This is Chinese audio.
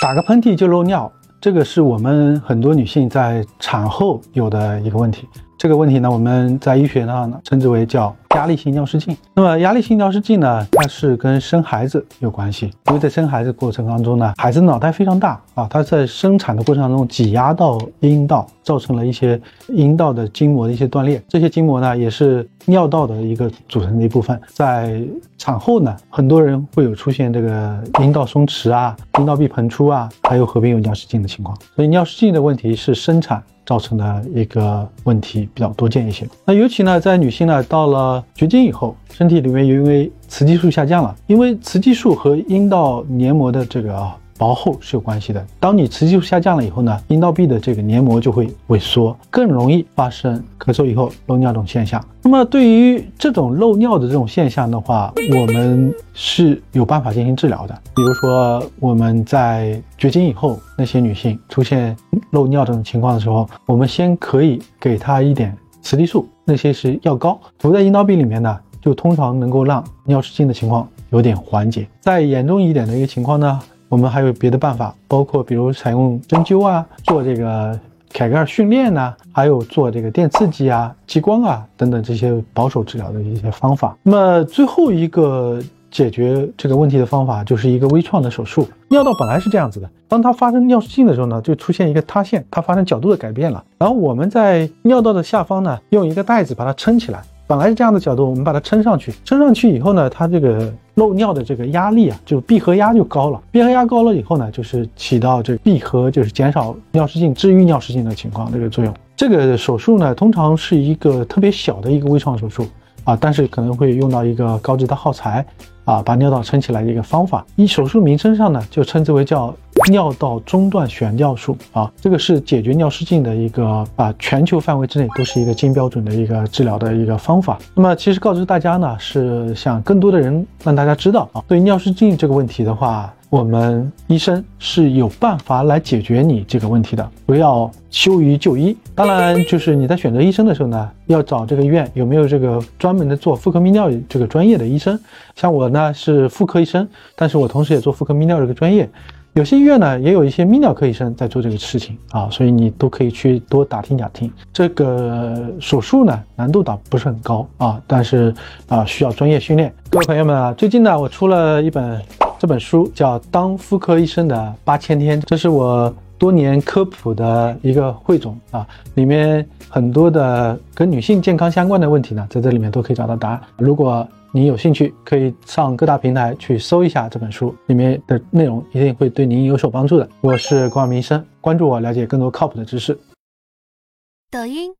打个喷嚏就漏尿，这个是我们很多女性在产后有的一个问题。这个问题呢，我们在医学上呢称之为叫压力性尿失禁。那么压力性尿失禁呢，它是跟生孩子有关系，因为在生孩子过程当中呢，孩子脑袋非常大啊，它在生产的过程当中挤压到阴道，造成了一些阴道的筋膜的一些断裂。这些筋膜呢，也是尿道的一个组成的一部分。在产后呢，很多人会有出现这个阴道松弛啊、阴道壁膨出啊，还有合并有尿失禁的情况。所以尿失禁的问题是生产。造成的一个问题比较多见一些。那尤其呢，在女性呢到了绝经以后，身体里面因为雌激素下降了，因为雌激素和阴道黏膜的这个啊。薄厚是有关系的。当你雌激素下降了以后呢，阴道壁的这个黏膜就会萎缩，更容易发生咳嗽以后漏尿这种现象。那么对于这种漏尿的这种现象的话，我们是有办法进行治疗的。比如说我们在绝经以后，那些女性出现漏尿这种情况的时候，我们先可以给她一点雌激素，那些是药膏，涂在阴道壁里面呢，就通常能够让尿失禁的情况有点缓解。再严重一点的一个情况呢？我们还有别的办法，包括比如采用针灸啊，做这个凯格尔训练呐，还有做这个电刺激啊、激光啊等等这些保守治疗的一些方法。那么最后一个解决这个问题的方法，就是一个微创的手术。尿道本来是这样子的，当它发生尿失禁的时候呢，就出现一个塌陷，它发生角度的改变了。然后我们在尿道的下方呢，用一个袋子把它撑起来。本来是这样的角度，我们把它撑上去，撑上去以后呢，它这个漏尿的这个压力啊，就闭合压就高了。闭合压高了以后呢，就是起到这闭合，就是减少尿失禁、治愈尿失禁的情况这个作用。这个手术呢，通常是一个特别小的一个微创手术啊，但是可能会用到一个高级的耗材啊，把尿道撑起来的一个方法。以手术名称上呢，就称之为叫。尿道中段悬吊术啊，这个是解决尿失禁的一个啊，全球范围之内都是一个金标准的一个治疗的一个方法。那么其实告知大家呢，是想更多的人让大家知道啊，对尿失禁这个问题的话，我们医生是有办法来解决你这个问题的，不要羞于就医。当然，就是你在选择医生的时候呢，要找这个医院有没有这个专门的做妇科泌尿这个专业的医生。像我呢是妇科医生，但是我同时也做妇科泌尿这个专业。有些医院呢，也有一些泌尿科医生在做这个事情啊，所以你都可以去多打听打听。这个手术呢，难度倒不是很高啊，但是啊，需要专业训练。各位朋友们啊，最近呢，我出了一本这本书，叫《当妇科医生的八千天》，这是我多年科普的一个汇总啊，里面很多的跟女性健康相关的问题呢，在这里面都可以找到答案。如果您有兴趣，可以上各大平台去搜一下这本书，里面的内容一定会对您有所帮助的。我是关明生，关注我，了解更多靠谱的知识。抖音。